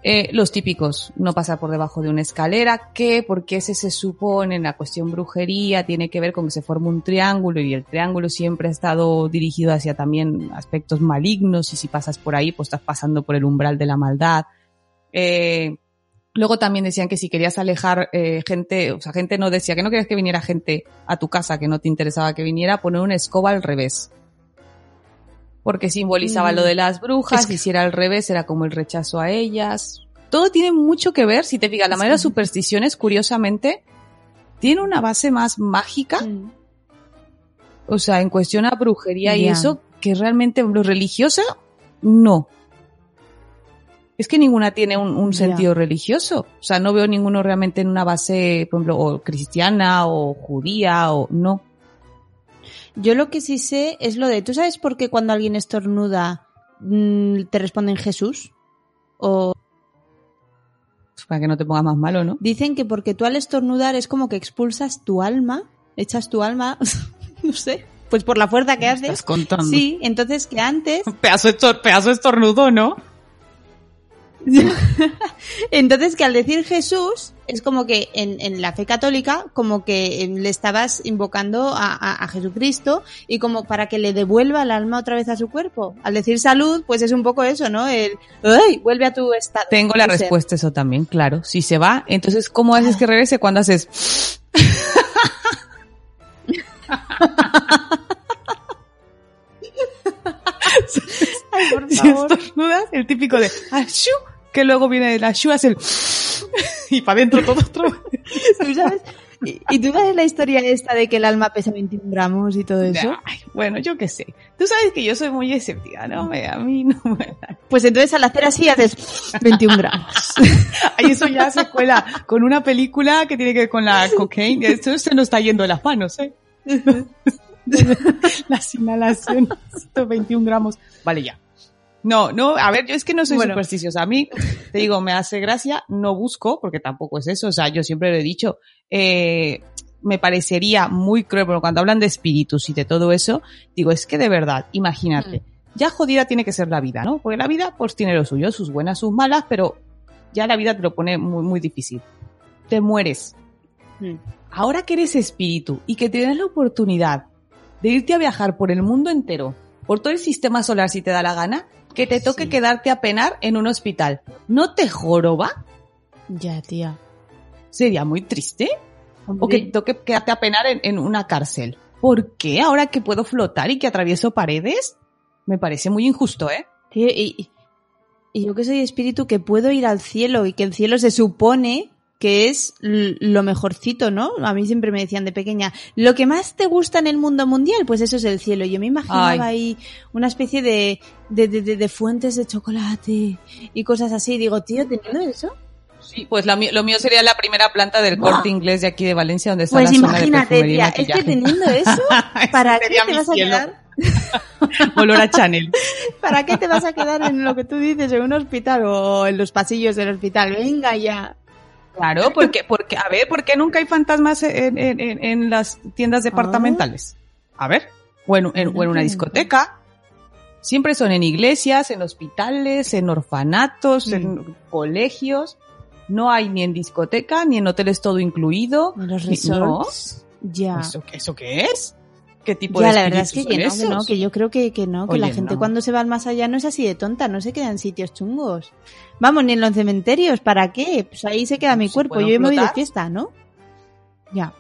Eh, los típicos, no pasar por debajo de una escalera, que porque ese se supone en la cuestión brujería, tiene que ver con que se forma un triángulo y el triángulo siempre ha estado dirigido hacia también aspectos malignos y si pasas por ahí pues estás pasando por el umbral de la maldad. Eh, luego también decían que si querías alejar eh, gente, o sea, gente no decía que no querías que viniera gente a tu casa que no te interesaba que viniera, poner una escoba al revés porque simbolizaba Mm. lo de las brujas, Es que- y si era al revés era como el rechazo a ellas. Todo tiene mucho que ver, si te fijas, la Es mayoría de las supersticiones, curiosamente, tiene una base más mágica, Mm. o sea, en cuestión a brujería y eso, que realmente lo religiosa, no. Es que ninguna tiene un, sentido religioso. O sea, no veo ninguno realmente en una base, por ejemplo, o cristiana o judía o no. Yo lo que sí sé es lo de, ¿tú sabes por qué cuando alguien estornuda mm, te responden Jesús? O Pues Para que no te pongas más malo, ¿no? dicen que porque tú al estornudar es como que expulsas tu alma, echas tu alma, no sé, pues por la fuerza que haces. Estás contando. Sí, entonces que antes, Pedazo, estor- pedazo estornudo, ¿no? Entonces, que al decir Jesús, es como que en, en la fe católica, como que le estabas invocando a, a- a Jesucristo y como para que le devuelva el alma otra vez a su cuerpo. Al decir salud, pues es un poco eso, ¿no? El, ¡ay! Vuelve a tu estado. Tengo la ser. respuesta eso también, claro. Si se va, entonces, ¿cómo haces que regrese cuando haces? Ay, por Si estornudas, el típico de ashu, que luego viene de la shu, hace el y para adentro todo otro. ¿Tú sabes? Y, y tú sabes la historia esta de que el alma pesa 21 gramos y todo eso. Ay, bueno, yo qué sé. Tú sabes que yo soy muy escéptica, ¿no? A mí no me da. Pues entonces al hacer así haces 21 gramos. Ay, eso ya se cuela con una película que tiene que ver con la cocaína. Esto se nos está yendo de las manos, ¿eh? Las inhalaciones, estos 21 gramos. Vale, ya. No, no, a ver, yo es que no soy Bueno. supersticiosa. A mí, te digo, me hace gracia, no busco, porque tampoco es eso. O sea, yo siempre lo he dicho, eh, me parecería muy cruel, pero cuando hablan de espíritus y de todo eso, digo, es que de verdad, imagínate, ya jodida tiene que ser la vida, ¿no? Porque la vida, pues tiene lo suyo, sus buenas, sus malas, pero ya la vida te lo pone muy, muy difícil. Te mueres. Mm. Ahora que eres espíritu y que tienes la oportunidad de irte a viajar por el mundo entero, por todo el sistema solar si te da la gana, que te toque Sí. quedarte a penar en un hospital. ¿No te joroba? Ya, tía. Sería muy triste. O que te toque quedarte a penar en, en una cárcel. ¿Por qué? Ahora que puedo flotar y que atravieso paredes, me parece muy injusto, ¿eh? Tío, y- y yo que soy espíritu que puedo ir al cielo y que el cielo se supone que es lo mejorcito, ¿no? A mí siempre me decían de pequeña, lo que más te gusta en el mundo mundial, pues eso es el cielo. Yo me imaginaba Ay. ahí una especie de, de, de, de- fuentes de chocolate y cosas así. Digo, tío, teniendo eso, Sí, pues la lo mío sería la primera planta del corte inglés de aquí de Valencia, donde está pues la zona de tía, es que teniendo eso, ¿para qué te vas a cielo. quedar? Olor a Chanel. ¿Para qué te vas a quedar en lo que tú dices, en un hospital o en los pasillos del hospital? Venga ya. Claro, porque, porque, a ver, ¿por qué nunca hay fantasmas en, en, en, en las tiendas departamentales? A ver, o en, en- o en una discoteca. Siempre son en iglesias, en hospitales, en orfanatos, en colegios. No hay ni en discoteca, ni en hoteles todo incluido. En los resorts. Ya. ¿Eso, ¿Eso qué es? ¿Qué tipo Ya, de la verdad es que, que no, que no, esos? que yo creo que, que no, que la gente no. cuando se va al más allá no es así de tonta, no se queda en sitios chungos. Vamos, ni en los cementerios, ¿para qué? Pues ahí se queda mi cuerpo, yo me voy de fiesta, ¿no? Ya,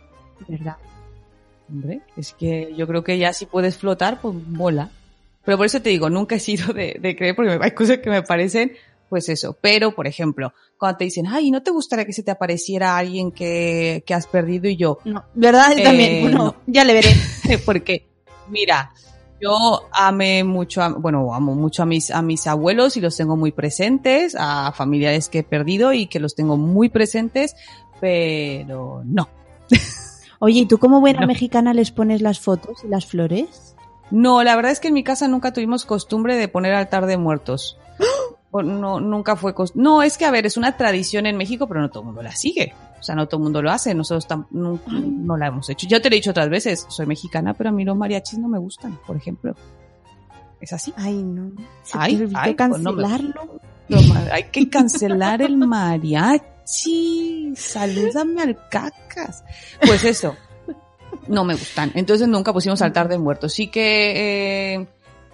verdad. Hombre, es que yo creo que ya si puedes flotar, pues mola. Pero por eso te digo, nunca he sido de, de creer, porque hay cosas que me parecen, pues eso. Pero, por ejemplo, cuando te dicen, ay, ¿no te gustaría que se te apareciera alguien que, que has perdido? Y yo, No, ¿verdad? Yo Eh, también, no. ya le veré. porque, mira, yo amé mucho, a- bueno, amo mucho a mis, a mis abuelos y los tengo muy presentes, a familiares que he perdido y que los tengo muy presentes, pero no. Oye, ¿y tú como buena No. mexicana les pones las fotos y las flores? No, la verdad es que en mi casa nunca tuvimos costumbre de poner altar de muertos. No, nunca fue No, es que a ver, es una tradición en México, pero no todo el mundo la sigue. O sea, no todo el mundo lo hace. Nosotros no, no la hemos hecho. Yo te lo he dicho otras veces. Soy mexicana, pero a mí los mariachis no me gustan, por ejemplo. Es así. Ay, no. Se Ay, te pues no me- cancelarlo. Lo ma- hay que cancelar el mariachi. Salúdame al cacas. Pues eso. No me gustan. Entonces nunca pusimos altar de muertos. Sí que, eh,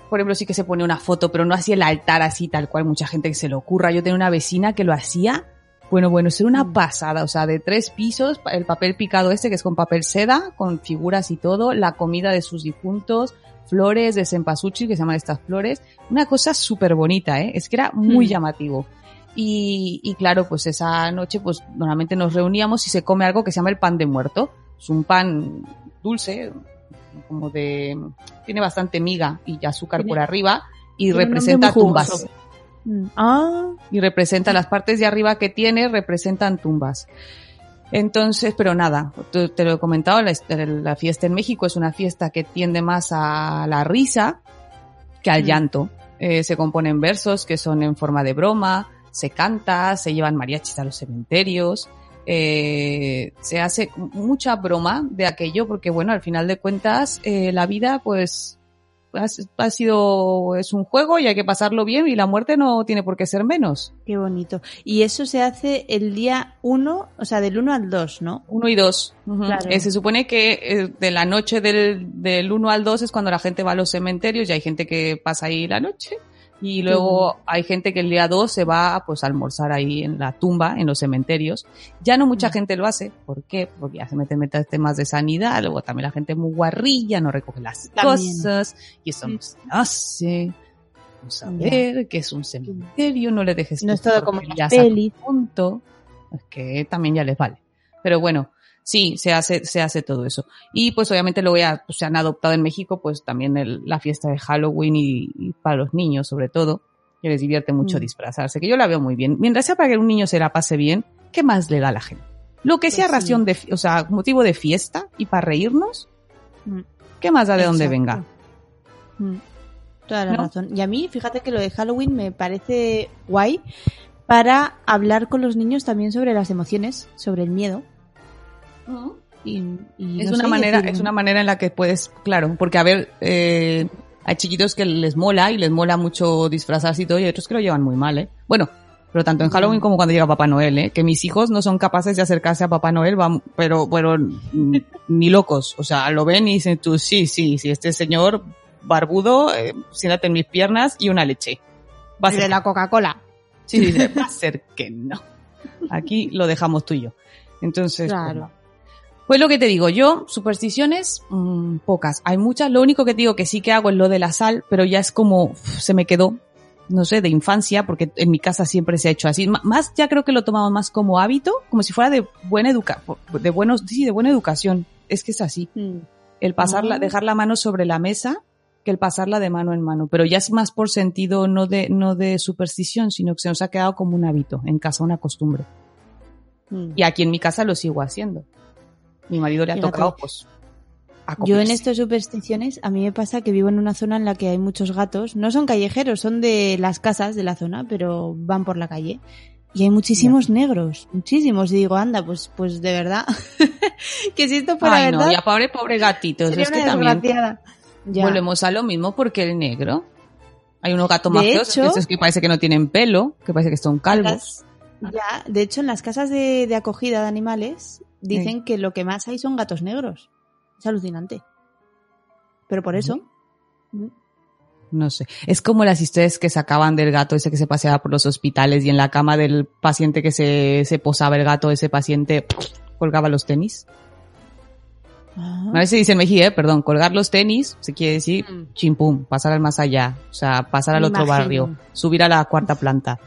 por ejemplo, sí que se pone una foto, pero no hacía el altar así tal cual. Mucha gente que se le ocurra. Yo tenía una vecina que lo hacía. Bueno, bueno, eso era una Mm. pasada. O sea, de tres pisos, el papel picado este, que es con papel seda, con figuras y todo, la comida de sus difuntos, flores de cempasúchil, que se llaman estas flores. Una cosa súper bonita, ¿eh? Es que era muy Mm. llamativo. Y, y claro, pues esa noche, pues normalmente nos reuníamos y se come algo que se llama el pan de muerto. Es un pan dulce, como de, tiene bastante miga y azúcar Tiene- por arriba y tiene representa tumbas. Mm. Ah, Y representa las partes de arriba que tiene, representan tumbas. Entonces, pero nada, te, te lo he comentado, la, la fiesta en México es una fiesta que tiende más a la risa que al Mm. llanto. Eh, se componen versos que son en forma de broma, se canta, se llevan mariachis a los cementerios, eh, se hace mucha broma de aquello porque bueno, al final de cuentas eh, la vida pues ha, ha sido, es un juego y hay que pasarlo bien y la muerte no tiene por qué ser menos. Qué bonito. Y eso se hace el día 1, o sea, del 1 al 2, ¿no? Uno y dos. Ujú. Claro. Eh, se supone que eh, de la noche del, del 1 al 2 es cuando la gente va a los cementerios y hay gente que pasa ahí la noche. Y luego hay gente que el día 2 se va pues, a almorzar ahí en la tumba, en los cementerios. Ya no mucha Mm. gente lo hace. ¿Por qué? Porque ya se meten meten temas de sanidad. Luego también la gente es muy guarrilla, no recoge las También. cosas. Y eso no se hace. Vamos a Ya. ver que es un cementerio, no le dejes No es todo como en las tortillas a tu pelis. punto. Es que también ya les vale. Pero bueno, sí, se hace, se hace todo eso. Y pues obviamente luego ya pues, se han adoptado en México pues también el- la fiesta de Halloween y, y para los niños sobre todo, que les divierte mucho Mm. disfrazarse, que yo la veo muy bien. Mientras sea para que un niño se la pase bien, ¿qué más le da a la gente? Lo que Pues sea sí. ración de, o sea, motivo de fiesta y para reírnos, Mm. ¿qué más da de dónde Exacto. venga? Mm. Toda la ¿No? razón. Y a mí, fíjate que lo de Halloween me parece guay para hablar con los niños también sobre las emociones, sobre el miedo. Y, y Es no una manera, es una manera en la que puedes, claro, porque a ver, eh, hay chiquitos que les mola y les mola mucho disfrazarse y todo, y otros que lo llevan muy mal, ¿eh? Bueno, pero tanto en Halloween como cuando llega Papá Noel, ¿eh? Que mis hijos no son capaces de acercarse a Papá Noel, pero, pero mm, ni locos. O sea, lo ven y dicen tú, sí, sí, sí, este señor barbudo, eh, siéntate en mis piernas y una leche. Va a Y ser de la Coca-Cola. Sí, dice, va a ser que no. Aquí lo dejamos tú y yo. Entonces, Claro. Pues lo que te digo, yo, supersticiones, mm, pocas. Hay muchas, lo único que te digo que sí que hago es lo de la sal, pero ya es como, uf, se me quedó, no sé, de infancia, porque en mi casa siempre se ha hecho así. M- Más, ya creo que lo tomamos más como hábito, como si fuera de buena educa, de buenos, sí, de buena educación. Es que es así. Mm. El pasarla, Ah. dejar la mano sobre la mesa, que el pasarla de mano en mano. Pero ya es más por sentido no de, no de superstición, sino que se nos ha quedado como un hábito en casa, una costumbre. Mm. Y aquí en mi casa lo sigo haciendo. Mi marido le ha Fíjate. tocado, pues. Yo en estas supersticiones, a mí me pasa que vivo en una zona en la que hay muchos gatos. No son callejeros, son de las casas de la zona, pero van por la calle. Y hay muchísimos negros, muchísimos. Y digo, anda, pues, pues de verdad. que si esto fuera Ay, no, verdad, ya pobre, pobre gatitos. sería Es que también desgraciada. Ya. volvemos a lo mismo porque el negro. Hay unos gatos más feos, que parece que no tienen pelo, que parece que son calvos. Las- ya, de hecho, en las casas de, de acogida de animales dicen que lo que más hay son gatos negros. Es alucinante. Pero por eso. No sé. Es como las historias que sacaban del gato ese que se paseaba por los hospitales y en la cama del paciente que se, se posaba el gato, ese paciente colgaba los tenis. ah, A veces dicen México, eh, perdón, colgar los tenis se quiere decir Mm. chimpum, pasar al más allá, o sea, pasar al otro imagino. barrio, subir a la cuarta planta,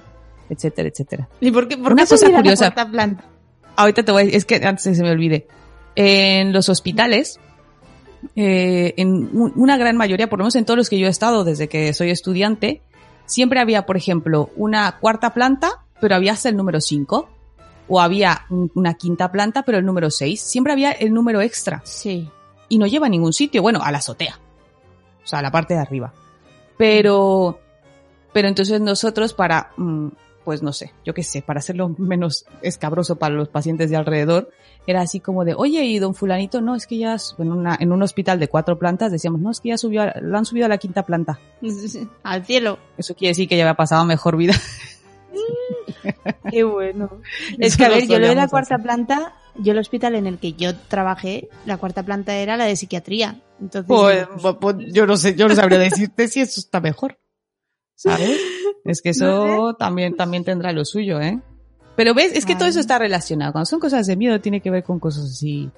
etcétera, etcétera. ¿Y por qué, por Una qué cosa subir a la curiosa. cuarta planta? Ahorita te voy a decir, es que antes se me olvide. En los hospitales, eh, en un- una gran mayoría, por lo menos en todos los que yo he estado desde que soy estudiante, siempre había, por ejemplo, una cuarta planta, pero había hasta el número 5. O había un- una quinta planta, pero el número 6. Siempre había el número extra. Sí. Y no lleva a ningún sitio. Bueno, a la azotea. O sea, a la parte de arriba. Pero, pero entonces nosotros para, mm, pues no sé, yo qué sé, para hacerlo menos escabroso para los pacientes de alrededor, era así como de, oye, y don fulanito, no, es que ya, en, una, en un hospital de cuatro plantas decíamos, no, es que ya subió, a- lo han subido a la quinta planta. Al cielo. Eso quiere decir que ya había pasado mejor vida. Qué bueno. Es que, a ver, yo lo de la cuarta hacer. planta, yo el hospital en el que yo trabajé, la cuarta planta era la de psiquiatría. Entonces, Pues, pues, pues, yo no sé, yo no sabría decirte si eso está mejor. ¿Sabes? Es que eso también, también tendrá lo suyo, ¿eh? Pero ves, es que todo Ay. eso está relacionado. Cuando son cosas de miedo, tiene que ver con cosas así.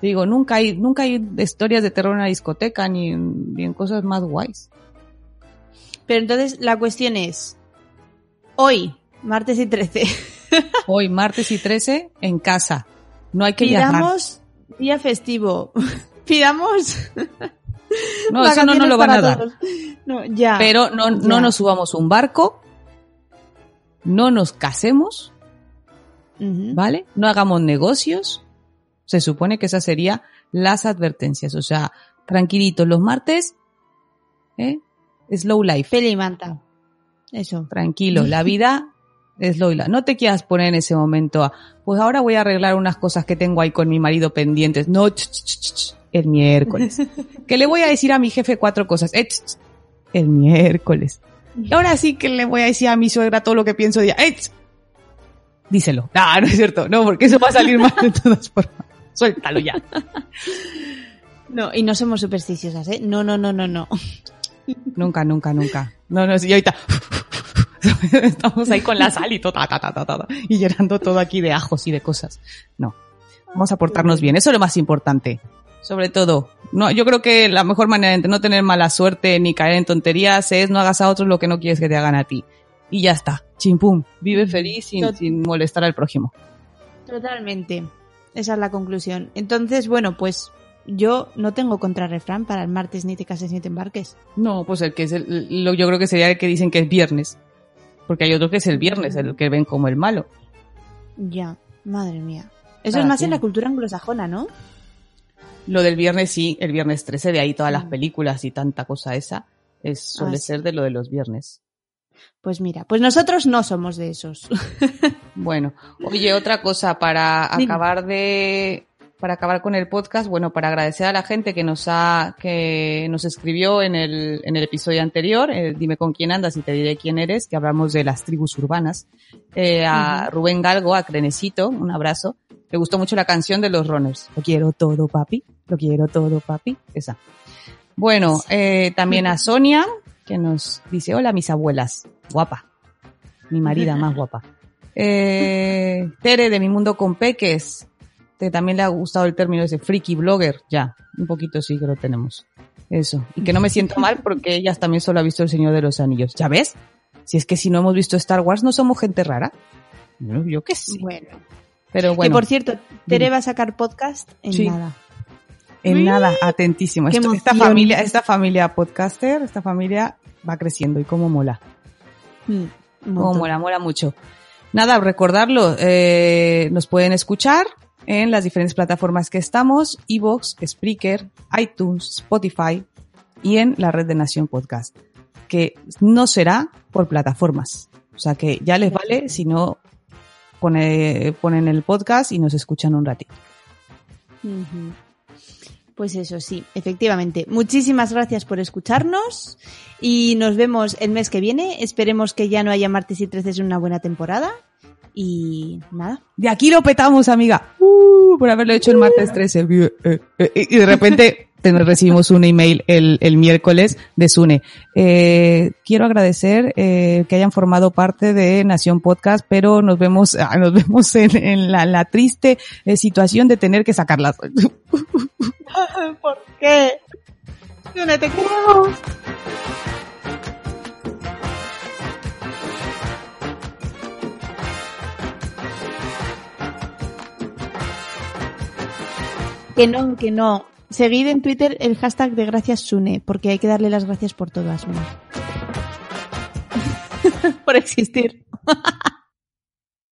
Te Digo, nunca hay, nunca hay historias de terror en la discoteca ni, en- ni en cosas más guays. Pero entonces la cuestión es, hoy, martes y 13, Hoy, martes y 13, en casa. No hay que viajar. pidamos día festivo. pidamos No, eso no nos lo van a dar. No, ya. Pero no, no nos subamos un barco, no nos casemos. ¿vale? No hagamos negocios. Se supone que esas serían las advertencias. O sea, tranquilitos los martes, ¿eh? Slow life. Peli y manta. Eso. Tranquilo, la vida es slow life. No te quieras poner en ese momento a, pues ahora voy a arreglar unas cosas que tengo ahí con mi marido pendientes. No, ch, ch, ch, ch. El miércoles. que le voy a decir a mi jefe cuatro cosas. Eh, el miércoles. Ahora sí que le voy a decir a mi suegra todo lo que pienso de ella. Eh, díselo. No, no es cierto. No, porque eso va a salir mal de todas formas. Suéltalo ya. No, y no somos supersticiosas, ¿eh? No, no, no, no, no. Nunca, nunca, nunca. No, no, sí, ahorita. Estamos ahí con la sal y todo, ta, ta, ta, ta, ta, y llenando todo aquí de ajos y de cosas. No. Vamos a portarnos bien. Eso es lo más importante. Sobre todo. No, yo creo que la mejor manera de no tener mala suerte ni caer en tonterías es no hagas a otros lo que no quieres que te hagan a ti. Y ya está. Chimpum. Vive feliz sin, Tot- sin molestar al prójimo. Totalmente. Esa es la conclusión. Entonces, bueno, pues yo no tengo contrarrefrán para el martes ni te cases ni te embarques. No, pues el que es el, lo, yo creo que sería el que dicen que es viernes. Porque hay otro que es el viernes, el que ven como el malo. Ya, madre mía. Eso Cada es más quien. en la cultura anglosajona, ¿no? Lo del viernes sí, el viernes 13, de ahí todas las Mm. películas y tanta cosa esa, es, suele Ah, sí. ser de lo de los viernes. Pues mira, pues nosotros no somos de esos. Bueno, oye, otra cosa para Dime. acabar de, para acabar con el podcast, bueno, para agradecer a la gente que nos ha, que nos escribió en el, en el episodio anterior, eh, dime con quién andas y te diré quién eres, que hablamos de las tribus urbanas, eh, a. Rubén Galgo, a Crenecito, un abrazo. Le gustó mucho la canción de los Runners. Lo quiero todo, papi. Lo quiero todo, papi. Esa. Bueno, eh, también a Sonia, que nos dice, hola mis abuelas. Guapa. Mi marida más guapa. Eh, Tere de Mi Mundo con Peques, que también le ha gustado el término ese freaky blogger. Ya, un poquito sí que lo tenemos. Eso. Y que no me siento mal porque ellas también solo ha visto El Señor de los Anillos. ¿Ya ves? Si es que si no hemos visto Star Wars no somos gente rara. Yo, yo qué sé. Bueno. Pero bueno. que por cierto, Tere va a sacar podcast en Sí. nada. En nada, atentísimo. Esto- esta familia, esta familia podcaster, esta familia va creciendo y cómo mola. Mm, Cómo mola, mola mucho. Nada, recordarlo, eh, nos pueden escuchar en las diferentes plataformas que estamos, Evox, Spreaker, iTunes, Spotify y en la red de Nación Podcast, que no será por plataformas. O sea que ya les vale si no pone, ponen el podcast y nos escuchan un ratito. Pues eso, sí, efectivamente. Muchísimas gracias por escucharnos y nos vemos el mes que viene. Esperemos que ya no haya martes y 13 en una buena temporada. Y nada. De aquí lo petamos, amiga. Uh, por haberlo hecho el martes 13. Eh, eh, eh, Y de repente te- recibimos un email el, el miércoles de Sune. Eh, quiero agradecer eh, que hayan formado parte de Nación Podcast, pero nos vemos, ah, nos vemos en, en la, la triste eh, situación de tener que sacarlas. ¿Por qué? Sune, te queremos. Que no, que no. Seguid en Twitter el hashtag de gracias Sune, porque hay que darle las gracias por todo Sune. por existir.